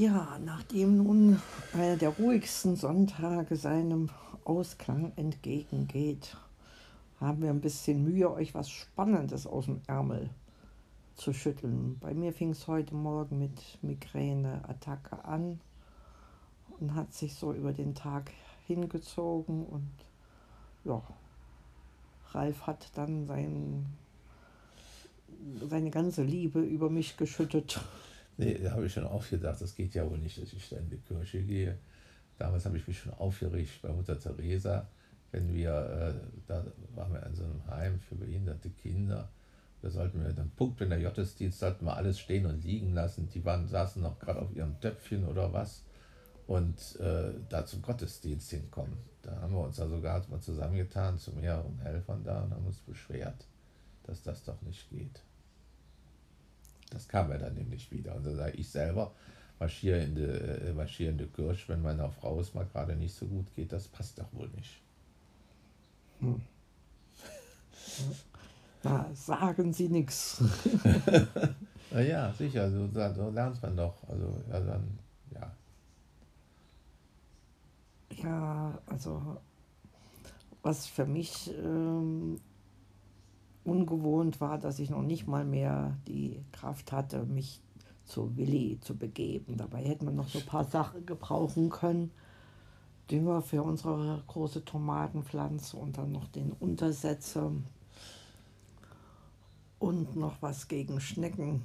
Ja, nachdem nun einer der ruhigsten Sonntage seinem Ausklang entgegengeht, haben wir ein bisschen Mühe, euch was Spannendes aus dem Ärmel zu schütteln. Bei mir fing es heute Morgen mit Migräneattacke an und hat sich so über den Tag hingezogen und ja, Ralf hat dann sein, seine ganze Liebe über mich geschüttet. Nee, da habe ich schon aufgedacht, das geht ja wohl nicht, dass ich da in die Kirche gehe. Damals habe ich mich schon aufgeregt bei Mutter Teresa, wenn wir, äh, da waren wir in so einem Heim für behinderte Kinder. Da sollten wir dann Punkt in der Gottesdienst, sollten wir alles stehen und liegen lassen. Die waren, saßen noch gerade auf ihrem Töpfchen oder was und äh, da zum Gottesdienst hinkommen. Da haben wir uns da sogar mal zusammengetan zu mehreren Helfern da und haben uns beschwert, dass das doch nicht geht. Das kam ja dann nämlich wieder. Und da sage ich selber, marschiere in die, äh, Kirche, wenn meiner Frau es mal gerade nicht so gut geht, das passt doch wohl nicht. Hm. Na, sagen Sie nichts. ja, sicher, so, so, lernt man doch. Also, ja, dann, ja. Ja, also, was für mich ähm, ungewohnt war, dass ich noch nicht mal mehr die Kraft hatte, mich zu Willi zu begeben. Dabei hätte man noch so ein paar Sachen gebrauchen können. Dünger für unsere große Tomatenpflanze und dann noch den Untersetzer und noch was gegen Schnecken.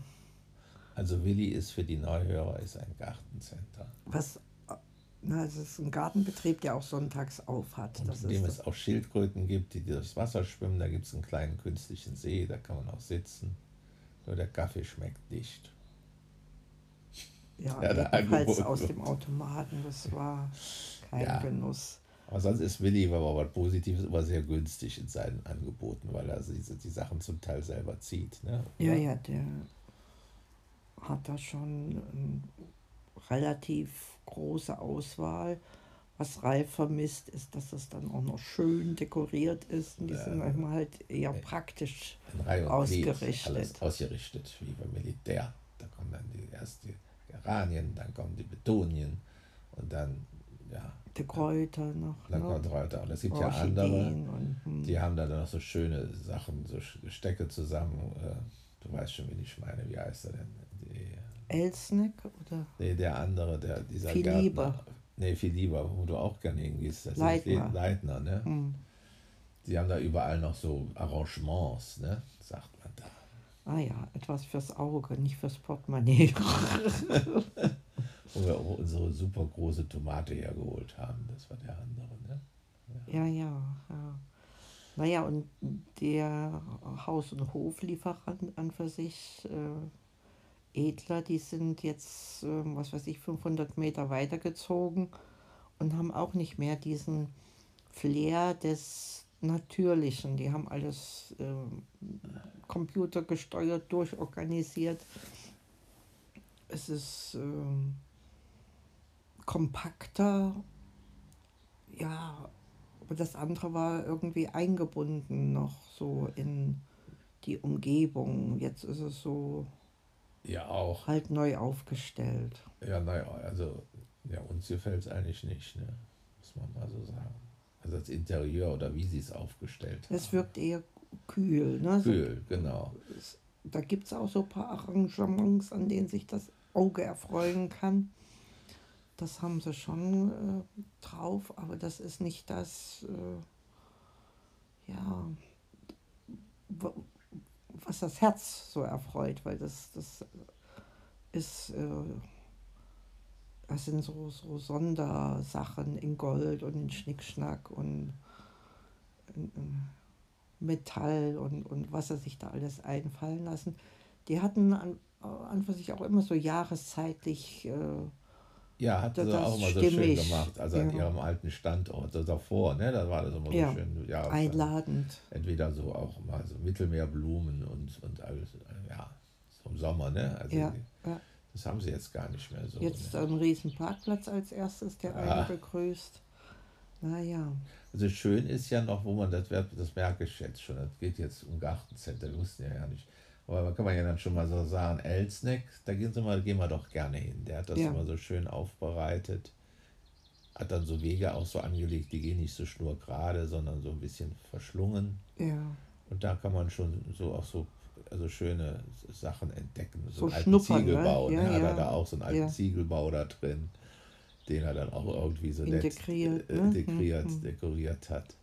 Also Willi ist für die Neuhörer ist ein Gartencenter. Was na, es ist ein Gartenbetrieb, der auch sonntags auf hat. Und in dem es auch Schildkröten gibt, die durchs Wasser schwimmen. Da gibt es einen kleinen künstlichen See, da kann man auch sitzen. Nur der Kaffee schmeckt nicht. Ja, ja ebenfalls aus dem Automaten. Das war kein ja. Genuss. Aber sonst ist Willi, aber was Positives, immer sehr günstig in seinen Angeboten, weil er die, die Sachen zum Teil selber zieht. Ne? Ja, ja, der hat da schon relativ große Auswahl. Was Ralf vermisst, ist, dass es dann auch noch schön dekoriert ist. Und die ja, sind manchmal halt eher praktisch ausgerichtet. Alles ausgerichtet, wie beim Militär. Da kommen dann die ersten Geranien, dann kommen die Betonien und dann, ja. Die Kräuter noch. Dann ne? kommen Kräuter. Und es gibt ja andere, und, hm. die haben dann noch so schöne Sachen, so Stecke zusammen. Äh, du weißt schon, wie ich meine, wie heißt er denn? Die, Elsneck oder? Nee, der andere, der dieser Viel Gärtner. lieber. Nee, viel lieber, wo du auch gerne hingehst. Das Leitner. Ist Leitner, ne? Hm. Die haben da überall noch so Arrangements, ne? Sagt man da. Ah ja, etwas fürs Auge, nicht fürs Portemonnaie. wo wir auch unsere super große Tomate hergeholt haben. Das war der andere, ne? Ja, ja, ja. ja. Naja, und der Haus- und Hoflieferant an für sich. Äh, Edler, die sind jetzt, ähm, was weiß ich, 500 Meter weitergezogen und haben auch nicht mehr diesen Flair des Natürlichen. Die haben alles äh, computergesteuert, durchorganisiert. Es ist äh, kompakter, ja, aber das andere war irgendwie eingebunden noch so in die Umgebung. Jetzt ist es so ja, auch. Halt neu aufgestellt. Ja, naja, also ja, uns gefällt es eigentlich nicht, ne? muss man mal so sagen. Also das Interieur oder wie sie es aufgestellt haben. Es wirkt eher kühl. Ne? Kühl, so, genau. Da gibt es auch so ein paar Arrangements, an denen sich das Auge erfreuen kann. Das haben sie schon äh, drauf, aber das ist nicht das, äh, ja, was das Herz so erfreut, weil das, das ist, äh, das sind so, so Sondersachen in Gold und in Schnickschnack und in, in Metall und, und was er sich da alles einfallen lassen. Die hatten an, an für sich auch immer so jahreszeitlich äh, ja, hat sie auch mal so schön gemacht, also ja. an ihrem alten Standort, also davor, ne, da war das immer ja. so schön. Ja, Einladend. Entweder so auch mal so Mittelmeerblumen und, und alles, ja, so im Sommer, ne? Also ja, die, ja. Das haben sie jetzt gar nicht mehr so. Jetzt ne? ein riesen Parkplatz als erstes, der ja. einen begrüßt. Naja. Also schön ist ja noch, wo man das, das merke ich jetzt schon, das geht jetzt um Gartencenter, wir wussten ja ja nicht, Aber da kann man ja dann schon mal so sagen, Elsneck, da gehen, Sie mal, gehen wir doch gerne hin. Der hat das Ja. immer so schön aufbereitet. Hat dann so Wege auch so angelegt, die gehen nicht so schnurgerade, sondern so ein bisschen verschlungen. Ja. Und da kann man schon so auch so also schöne Sachen entdecken. So, So einen alten ne? Ziegelbau. Ne? Ja, Hat er da auch so einen alten. Ziegelbau da drin, den er dann auch irgendwie so Integriert, nett äh, ne? integriert, Mhm. dekoriert hat.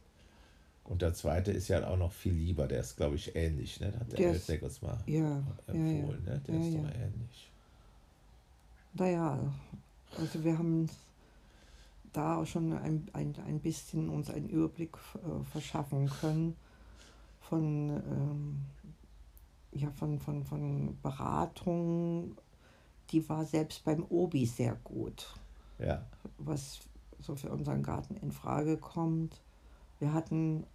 Und der zweite ist ja auch noch viel lieber, der ist, glaube ich, ähnlich. Ne? Hat der, ist- Elsneck uns mal Ja, ja, ja. empfohlen. Ne? Der Ja, ist ja. doch ähnlich. Naja, also wir haben da auch schon ein, ein, ein bisschen uns einen Überblick äh, verschaffen können von, ähm, ja, von, von, von Beratung. Die war selbst beim Obi sehr gut, Ja, was so für unseren Garten in Frage kommt. Wir hatten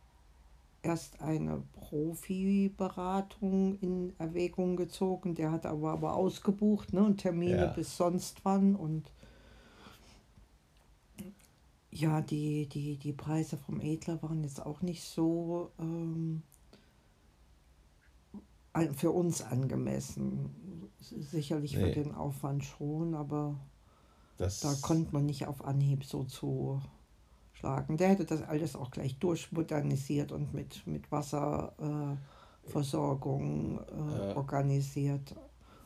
erst eine Profi-Beratung in Erwägung gezogen, der hat aber, aber ausgebucht ne, und Termine Ja. bis sonst wann und ja, die, die, die Preise vom Edler waren jetzt auch nicht so ähm, für uns angemessen. Sicherlich Nee. für den Aufwand schon, aber das da konnte man nicht auf Anhieb so zuschlagen. Der hätte das alles auch gleich durchmodernisiert und mit, mit Wasserversorgung äh, äh, organisiert.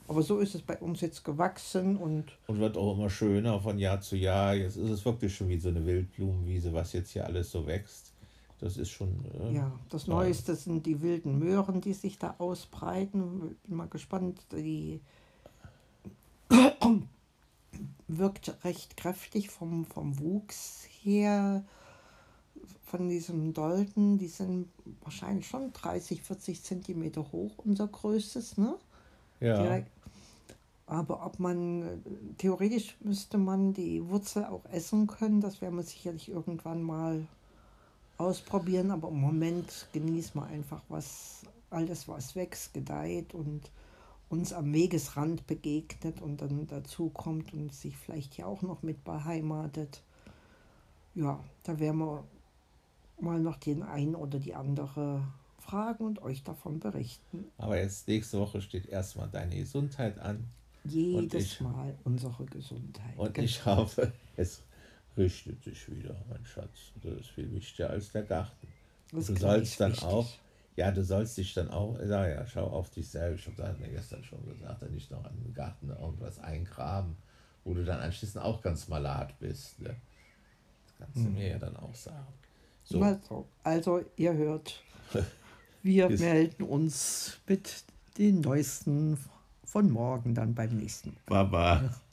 Aber so ist es bei uns jetzt gewachsen und und wird auch immer schöner von Jahr zu Jahr. Jetzt ist es wirklich schon wie so eine Wildblumenwiese, was jetzt hier alles so wächst. Das ist schon. äh, ja, das toll. Neueste sind die wilden Möhren, die sich da ausbreiten. Bin mal gespannt. Die wirkt recht kräftig vom, vom Wuchs her. Von diesem Dolden, die sind wahrscheinlich schon 30, 40 Zentimeter hoch, unser größtes, ne? Ja, Direkt. Aber ob man, äh, theoretisch müsste man die Wurzel auch essen können, das werden wir sicherlich irgendwann mal ausprobieren. Aber im Moment genießen wir einfach, was alles, was wächst, gedeiht und uns am Wegesrand begegnet und dann dazu kommt und sich vielleicht ja auch noch mit beheimatet. Ja, da werden wir mal noch den einen oder die andere fragen und euch davon berichten. aber jetzt nächste Woche steht erstmal deine Gesundheit an. Jedes ich- Mal unsere Gesundheit. Und Genau. ich hoffe, es richtet sich wieder, mein Schatz. Das ist viel wichtiger als der Garten. Das du sollst dann wichtig. auch, ja, du sollst dich dann auch, ja, ja, schau auf dich selbst. Ich habe mir gestern schon gesagt, dann nicht noch an den Garten irgendwas eingraben, wo du dann anschließend auch ganz malat bist. Ne? Das kannst du mir ja dann auch sagen. So, Also, also, ihr hört, wir melden uns mit den neuesten von morgen dann beim nächsten Mal. Baba.